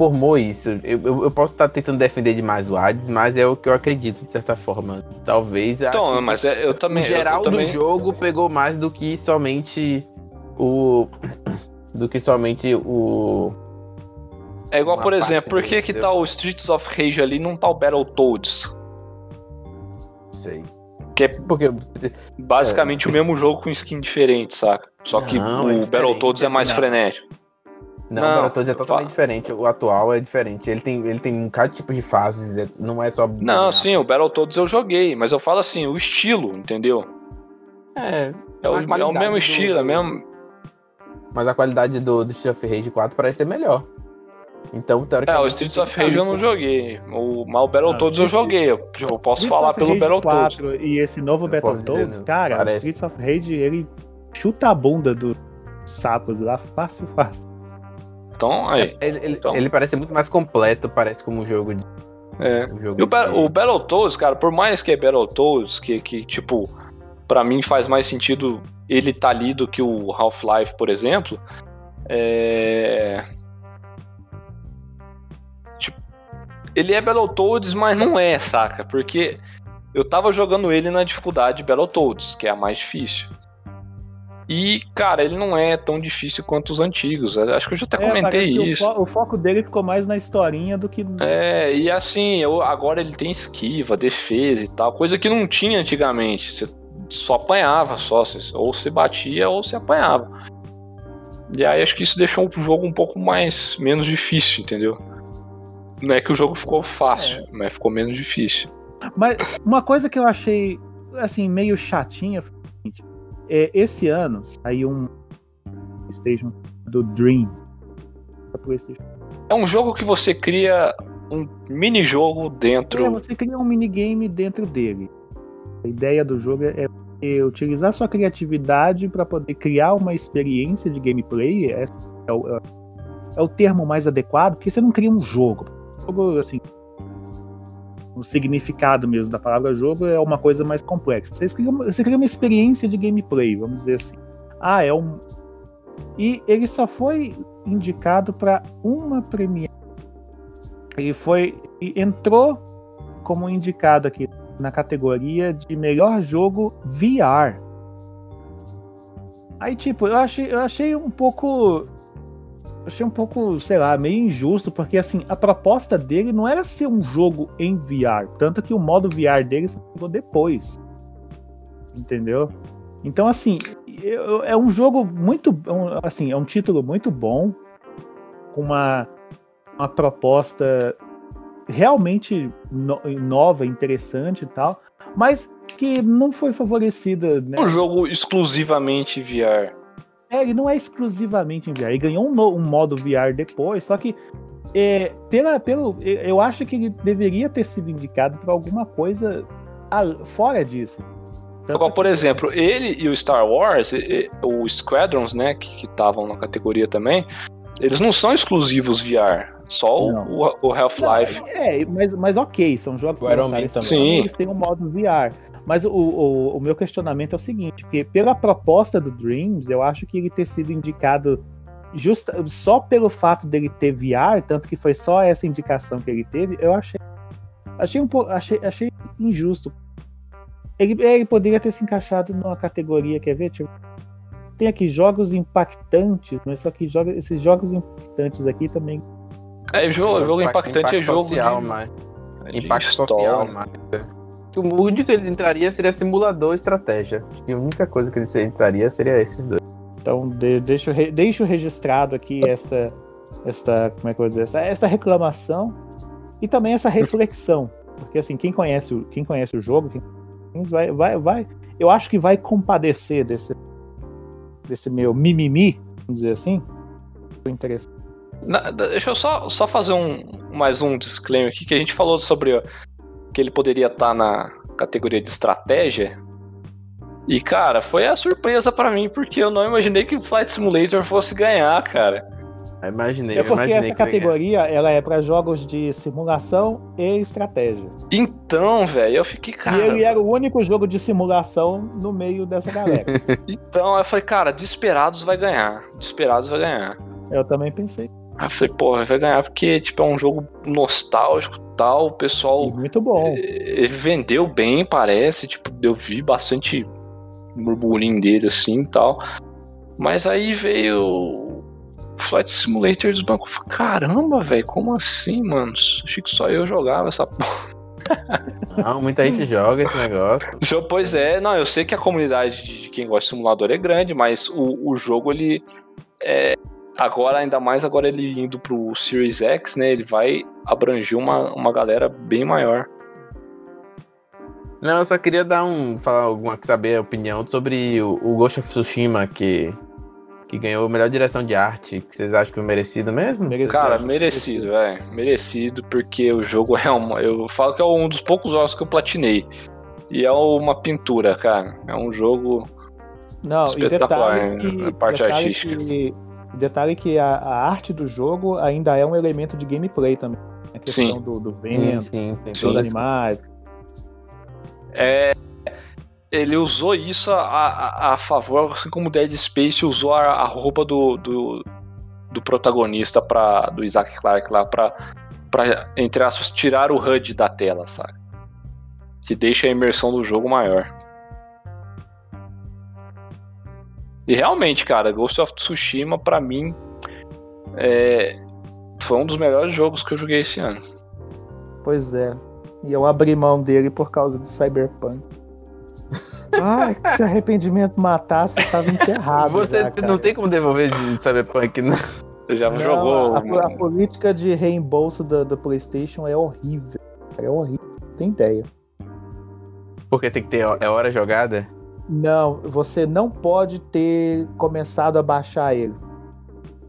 formou isso. Eu, eu, eu posso estar tentando defender demais o Hades, mas é o que eu acredito, de certa forma. Talvez. Então, que- mas é- eu também. o geral eu também... do jogo pegou mais do que somente o. Do que somente o. É igual, uma por exemplo, por que que tá o Streets of Rage ali e não tá o Battletoads? Não sei. Que é Porque. basicamente o mesmo jogo com skin diferente, saca? Só que Não, é o diferente. Battletoads é mais Não. frenético. Não, Não, Battletoads é totalmente diferente. O atual é diferente. Ele tem, ele tem um cada tipo de fases. é- Não é só. Não, sim, o Battletoads eu joguei, mas eu falo assim, o estilo, entendeu? É. É o, é o mesmo do- estilo, é mesmo. Mas a qualidade do, do Street of Rage 4 parece ser melhor. Então, É, teoricamente. o Streets of Rage eu não joguei. O, mas o Battletoads Ah, eu joguei. Eu, eu posso Streets falar pelo Battletoads. 4 e esse novo Battletoads, não. cara, Parece. o Streets of Rage, ele chuta a bunda dos sapos lá, fácil, fácil. Então, aí. Ele, ele- Então. ele parece muito mais completo, parece como um jogo de. É. Um jogo E o, de- o Battletoads, cara, por mais que é Battletoads, que, que, tipo, pra mim faz mais sentido ele tá ali do que o Half-Life, por exemplo, é... Tipo, ele é Battletoads, mas não é, saca? Porque eu tava jogando ele na dificuldade Battletoads, que é a mais difícil. E, cara, ele não é tão difícil quanto os antigos. Acho que eu já até É, comentei que isso. O, fo- o foco dele ficou mais na historinha do que. É, e assim, eu- agora ele tem esquiva, defesa e tal, coisa que não tinha antigamente. Você só apanhava, só. você- Ou se batia ou se apanhava. E aí acho que isso deixou o jogo um pouco mais menos difícil, entendeu? Não é que o jogo ficou fácil, mas ficou menos difícil. Mas uma coisa que eu achei, assim, meio chatinha foi o seguinte: é, esse ano saiu um PlayStation do Dream. É um jogo que você cria um mini-jogo dentro. É, você cria um minigame dentro dele. A ideia do jogo é você utilizar sua criatividade para poder criar uma experiência de gameplay. É, é o, é- é o termo mais adequado, porque você não cria um jogo. Um jogo, assim, o significado mesmo da palavra jogo é uma coisa mais complexa. Você cria uma, você cria uma experiência de gameplay, vamos dizer assim. Ah, é um. E ele só foi indicado para uma premiere. Ele foi. e entrou como indicado aqui na categoria de melhor jogo VR. Aí, tipo, eu achei, eu achei um pouco. Achei um pouco, sei lá, meio injusto, porque assim, a proposta dele não era ser um jogo em VR. Tanto que o modo VR dele chegou depois. Entendeu? Então, assim, eu- é um jogo muito. um- Assim, é um título muito bom, com uma, uma proposta realmente no- nova, interessante e tal, mas que não foi favorecida, né? Um jogo exclusivamente VR. É, ele não é exclusivamente em VR. Ele ganhou um, no- um modo VR depois, só que é, pela, pelo, eu acho que ele deveria ter sido indicado para alguma coisa a- fora disso. Igual, por que- exemplo, ele e o Star Wars, e- e- o Squadrons, né, que estavam na categoria também, eles não são exclusivos VR. Só o- Não. o, o Half-Life. É, mas, mas ok, são jogos Iron Man esse também. Sim. Eles têm um modo VR. Mas o, o, o meu questionamento é o seguinte, porque pela proposta do Dreams, eu acho que ele ter sido indicado justa, só pelo fato dele ter VR, tanto que foi só essa indicação que ele teve, eu achei achei um pouco achei, achei injusto. Ele, ele poderia ter se encaixado numa categoria, quer ver? Eu- tem aqui jogos impactantes, mas só que joga, esses jogos impactantes aqui também É, jogo, jogo Impacto- impactante é impacto jogo social, de, mas- de Impacto história. social, mas. Que o único que ele entraria seria simulador estratégia. Acho que a única coisa que ele entraria seria esses dois. Então, de, deixo, re- deixo registrado aqui esta, esta, como é que eu vou dizer, essa, essa reclamação e também essa reflexão. Porque, assim, quem conhece o, quem conhece o jogo quem vai, vai, vai, eu acho que vai compadecer desse, desse meu mimimi, vamos dizer assim. Foi interessante. Na- deixa eu só, só fazer um mais um disclaimer aqui, que a gente falou sobre ó, que ele poderia estar na categoria de estratégia. E, cara, foi a surpresa pra mim, porque eu não imaginei que o Flight Simulator fosse ganhar, cara. Eu imaginei, É porque imaginei essa que ia ganhar. categoria ela é para jogos de simulação e estratégia. Então, velho, eu fiquei, cara. e ele era o único jogo de simulação no meio dessa galera. Então, eu falei, cara, Desperados vai ganhar. Desperados vai ganhar. Eu também pensei. Aí eu falei, porra, vai ganhar porque, tipo, é um jogo nostálgico e tal. O pessoal. E muito bom. Ele vendeu bem, parece. Tipo, eu vi bastante burburinho dele assim e tal. Mas aí veio o Flight Simulator dos bancos. Eu falei, Caramba, velho, como assim, mano? Achei que só eu jogava essa porra. Não, muita gente joga esse negócio. Pois é, não, eu sei que a comunidade de quem gosta de simulador é grande, mas o, o jogo, ele. É, agora, ainda mais agora ele indo pro Series X, né? Ele vai abranger uma, uma galera bem maior. Não, eu só queria dar um. falar alguma saber a opinião sobre o, o Ghost of Tsushima que, que ganhou a melhor direção de arte. Que vocês acham que foi merecido mesmo? Merecido. Cara, merecido, velho. Merecido, porque o jogo é uma. Eu falo que é um dos poucos jogos que eu platinei. E é uma pintura, cara. É um jogo. Não, e Espetacular, detalhe que, a parte detalhe artística. Que, detalhe que a, a arte do jogo ainda é um elemento de gameplay também. A questão Sim. do, do vento, sim, tem Sim. dos animais. É. Ele usou isso a, a, a favor, assim como Dead Space usou a, a roupa do, do, do protagonista pra, do Isaac Clarke lá pra, pra, entre aspas, tirar o HUD da tela, sabe? Que deixa a imersão do jogo maior. E realmente, cara, Ghost of Tsushima, pra mim, é, foi um dos melhores jogos que eu joguei esse ano. Pois é. E eu abri mão dele por causa do Cyberpunk. Ai, que se arrependimento matasse, eu tava enterrado. Você já, não tem como devolver de Cyberpunk, não. Você já Não, jogou. A, a política de reembolso do, do PlayStation é horrível. É horrível. Não tem ideia. Porque tem que ter é hora jogada? Não, você não pode ter começado a baixar ele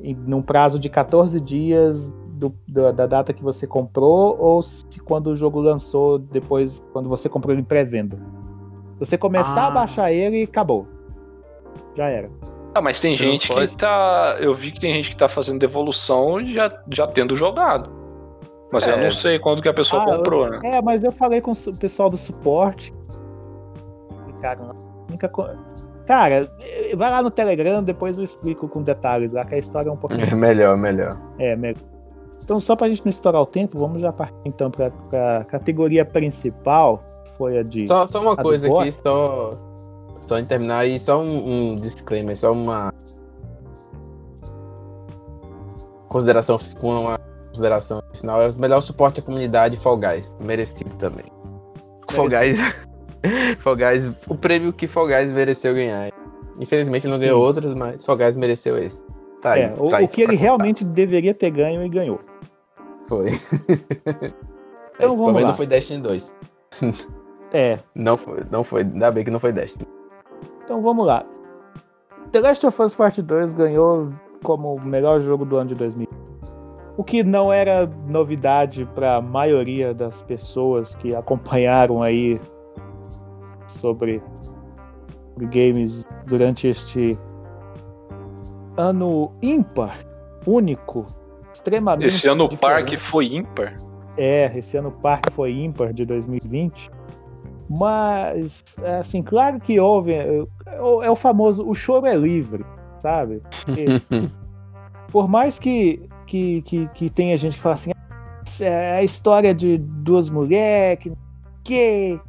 em, num prazo de 14 dias do- da, da data que você comprou ou se quando o jogo lançou depois, quando você comprou ele em pré-venda. Você começar Ah. a baixar ele, acabou. Já era. Ah, mas tem Você gente que tá. Eu vi que tem gente que tá fazendo devolução já, já tendo jogado. Mas eu É. não sei quando que a pessoa Ah, comprou, eu- né? É, mas eu falei com o pessoal do suporte. Cara, a Cara, eh, vai lá no Telegram, depois eu explico com detalhes lá, que a história é um pouquinho. É melhor, melhor. É, melhor. Então, só pra gente não estourar o tempo, vamos já partir então pra, pra categoria principal, foi a de. Só, só uma A coisa aqui, só, só em terminar aí, só um, um disclaimer, só uma consideração, uma consideração final. É o melhor suporte à comunidade Fall Guys, merecido também. Fall Guys, Fall Guys, o prêmio que Fall Guys mereceu ganhar. Infelizmente não ganhou Sim. outros, mas Fall Guys mereceu esse. Tá aí, É, o, tá o que ele contar. realmente deveria ter ganho e ganhou. foi. Então vamos lá. não foi Destiny 2. É, Não foi, não foi. Ainda bem que não foi Destiny. então vamos lá. The Last of Us Part 2 ganhou como o melhor jogo do ano de 2000. O que não era novidade para a maioria das pessoas que acompanharam aí sobre, games durante este ano ímpar, único, extremamente Esse ano o parque foi ímpar. É, esse ano o parque foi ímpar de 2020. Mas, assim, claro que houve. É o- é famoso. O choro é livre, sabe? Porque, por mais que, que, que, que tenha gente que fala assim. "Ah, É a história de duas mulheres, que. que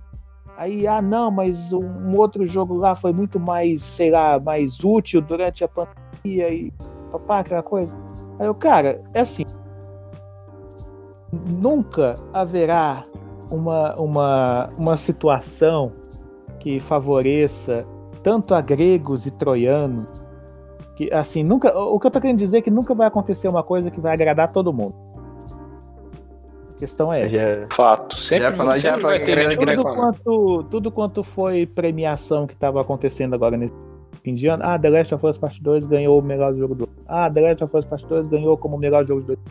Aí, ah, não, mas um outro jogo lá foi muito mais, sei lá, mais útil durante a pandemia e papá, aquela coisa. Aí eu, cara, é assim. Nunca haverá uma, uma, uma situação que favoreça tanto a gregos e troianos que assim nunca o que eu tô querendo dizer é que nunca vai acontecer uma coisa que vai agradar todo mundo questão é essa Já, Fato. Sempre, Já falar- já sempre falar vai que ter grana tudo quanto, tudo quanto foi premiação que estava acontecendo agora nesse fim de ano. Ah, The Last of Us Part 2 ganhou o melhor jogo do ano. Ah, The Last of Us Part 2 ganhou como o melhor jogo do ano.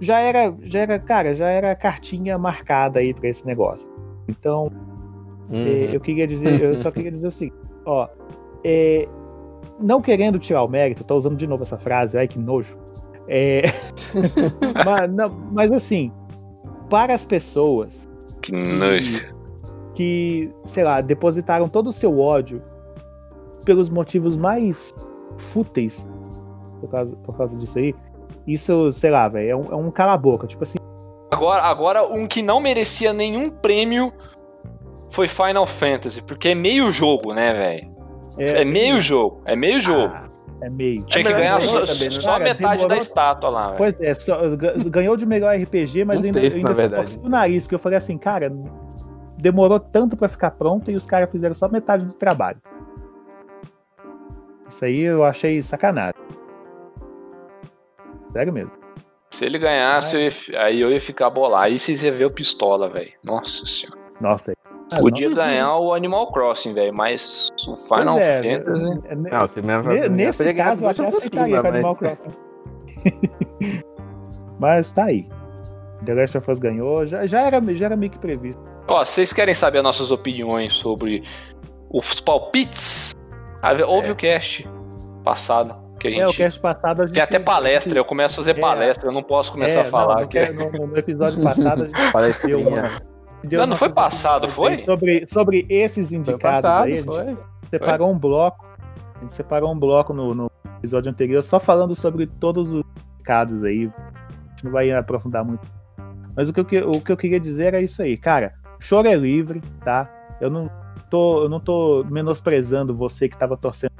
Já era, já era, cara, já era cartinha marcada aí pra esse negócio. Então, Uhum. é, eu queria dizer, eu só queria dizer o seguinte, ó, é, não querendo tirar o mérito, tô usando de novo essa frase, ai que nojo. É, mas, não, mas assim, para as pessoas Que nojo. que, sei lá, depositaram todo o seu ódio pelos motivos mais fúteis por causa, por causa disso aí, isso, sei lá, velho, é um, é um cala-boca. Tipo assim, Agora, agora, um que não merecia nenhum prêmio foi Final Fantasy, porque é meio jogo, né, velho? É, meio jogo, é meio jogo. Ah, é meio. Tinha que mas ganhar é só, também, né? só Cara, metade demorou- da estátua lá, velho. Pois é, só- ga- ganhou de melhor RPG, mas Um ainda, terço, ainda na verdade. o nariz, porque eu falei assim, cara, demorou tanto pra ficar pronto e os caras fizeram só metade do trabalho. Isso aí eu achei sacanagem. Sério mesmo. Se ele ganhasse, eu ia fi- aí eu ia ficar bolado. Aí vocês iam ver o pistola, velho. Nossa senhora. Nossa. Ah, Podia não- ganhar o Animal Crossing, velho, mas o Final Pois é, Fantasy. é- é- Não, você mesmo Ne- Nesse caso, eu até aceitaria com Animal Crossing. Mas tá aí. The Last of Us ganhou, já, já, era, já era meio que previsto. Ó, vocês querem saber as nossas opiniões sobre os palpites? Ah, Houve o cast passado. Que a gente... É, o cast passado a gente. Tem até palestra, eu começo a fazer É. palestra, eu não posso começar É, a falar não, aqui. no, no- no episódio passado a gente Palestrinha. Não, não foi passado, foi? Sobre, sobre esses Foi indicados passado, aí, a gente foi. separou um bloco. A gente separou um bloco no, no episódio anterior só falando sobre todos os indicados aí. A gente não vai aprofundar muito. Mas o que, eu, que- o que eu queria dizer era isso aí, cara. Choro é livre, tá? Eu não tô, eu não tô menosprezando você que tava torcendo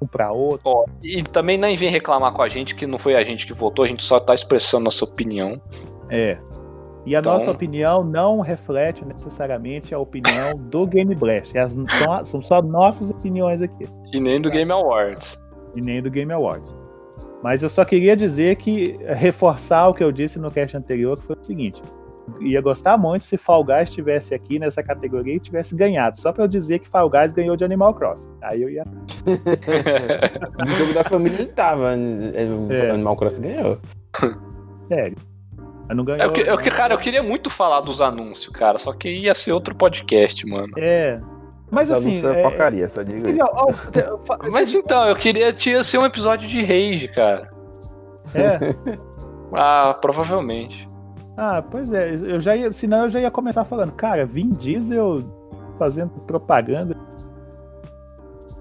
um pra outro. Ó, e também nem vem reclamar com a gente que não foi a gente que votou, a gente só tá expressando nossa opinião. É. E a Então- nossa opinião não reflete necessariamente a opinião do Game Blast. As- São, são só nossas opiniões aqui. E nem do Game Awards. E nem do Game Awards. Mas eu só queria dizer que, reforçar o que eu disse no cast anterior, que foi o seguinte. Ia gostar muito se Fall Guys estivesse aqui nessa categoria e tivesse ganhado. Só pra eu dizer que Fall Guys ganhou de Animal Crossing. Aí eu ia. No jogo da família ele tava. é, O É. Animal Crossing ganhou. Sério. Mas não ganhou. É o que, é o que, cara, eu queria muito falar dos anúncios, cara, só que ia ser outro podcast, mano. É. Mas Essa assim. é é- porcaria, só digo isso. Mas então, eu queria tinha ser um episódio de Rage, cara. é. Ah, provavelmente. Ah, pois é, eu já ia, senão eu já ia começar falando, cara, Vin Diesel fazendo propaganda.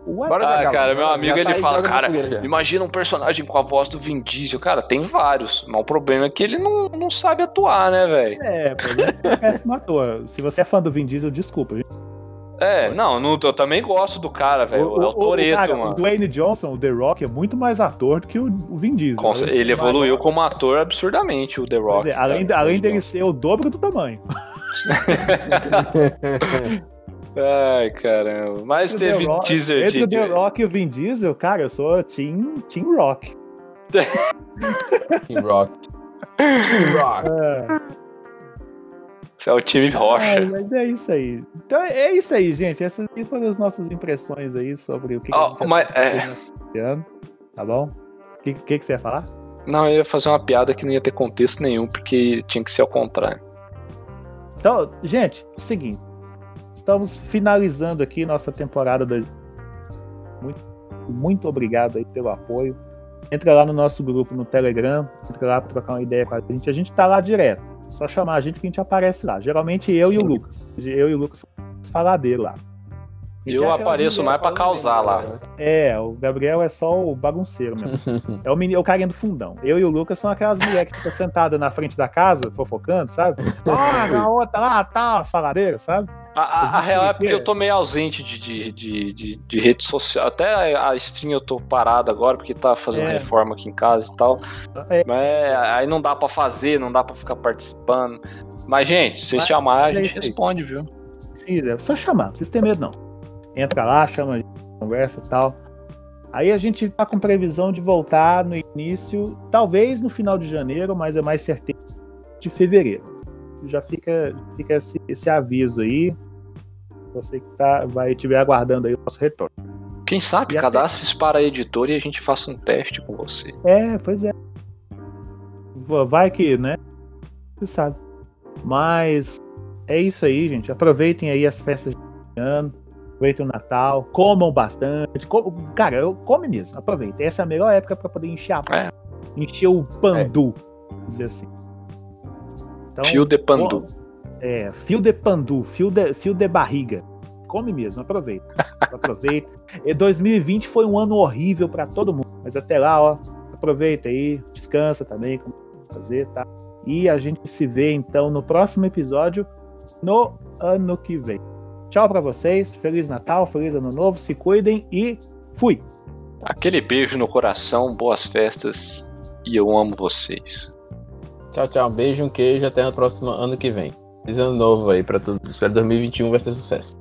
Ah, cara, meu amigo, tá ele aí, fala, cara, imagina um personagem com a voz do Vin Diesel. Cara, tem vários, mas o problema é que ele não, não sabe atuar, né, velho? É, pô, ele é um péssimo ator. Se você é fã do Vin Diesel, desculpa. gente. É, não, não, eu também gosto do cara, velho. É o Toreto, cara, mano. O Dwayne Johnson, o The Rock, é muito mais ator do que o, o Vin Diesel. Com- Ele evoluiu como ator absurdamente, o The Quer Rock. dizer, além, cara. além dele ser o dobro do tamanho. Ai, caramba. Mas Entre teve Rock- teaser Entre de. o The Rock e o Vin Diesel, cara, eu sou Team, team Rock. Team Rock. Team Rock. É. Esse é o time Rocha. Ah, mas é isso aí. Então é isso aí, gente. Essas foram as nossas impressões aí sobre o que, que a gente mas- é. ano. Tá bom? O que, que, que você ia falar? Não, eu ia fazer uma piada que não ia ter contexto nenhum, porque tinha que ser ao contrário. Então, gente, é o seguinte. Estamos finalizando aqui nossa temporada 2. Muito, muito obrigado aí pelo apoio. Entra lá no nosso grupo no Telegram. Entra lá pra trocar uma ideia com a gente. A gente tá lá direto. Só chamar a gente que a gente aparece lá. Geralmente eu e o Sim. Lucas. Eu e o Lucas faladeiro lá. Eu é apareço mais pra causar lá. É, o Gabriel é só o bagunceiro mesmo. É o, menino, é o carinha do fundão. Eu e o Lucas são aquelas mulheres que ficam sentadas na frente da casa, fofocando, sabe? Ah, na outra lá, tá, faladeira, sabe? A, a- a real é porque que- eu tô meio ausente de, de, de, de, de rede social. Até a stream eu tô parado agora, porque tá fazendo É. reforma aqui em casa e tal. É. Mas aí não dá pra fazer, não dá pra ficar participando. Mas, gente, se vocês chamarem, a é gente responde, viu? Precisa, é só chamar, não precisa ter medo não. Entra lá, chama a gente, conversa e tal. Aí a gente tá com previsão de voltar no início, talvez no final de janeiro, mas é mais certeza de fevereiro. Já fica, fica esse, esse aviso aí. Você que tá, vai estiver aguardando aí o nosso retorno. Quem sabe E cadastre-se para a editora e a gente faça um teste com você. É, pois é. Vai que, né? Você sabe. Mas é isso aí, gente. Aproveitem aí as festas de ano. Aproveitem o Natal. Comam bastante. Co- Cara, eu come mesmo. Aproveitem. Essa é a melhor época para poder encher a É. encher o pandu. Vamos dizer assim. Então, Fio de pandu. É, fio de pandu, fio de, fio de barriga. Come mesmo, aproveita. Aproveita. E 2020 foi um ano horrível para todo mundo, mas até lá, ó, aproveita aí, descansa também, como fazer, tá? E a gente se vê então no próximo episódio no ano que vem. Tchau para vocês, feliz Natal, feliz ano novo, se cuidem e fui. Aquele beijo no coração, boas festas e eu amo vocês. Tchau, tchau. Um beijo, um queijo. Até no próximo ano que vem. Feliz ano novo aí pra todos. Espero que 2021 vai ser sucesso.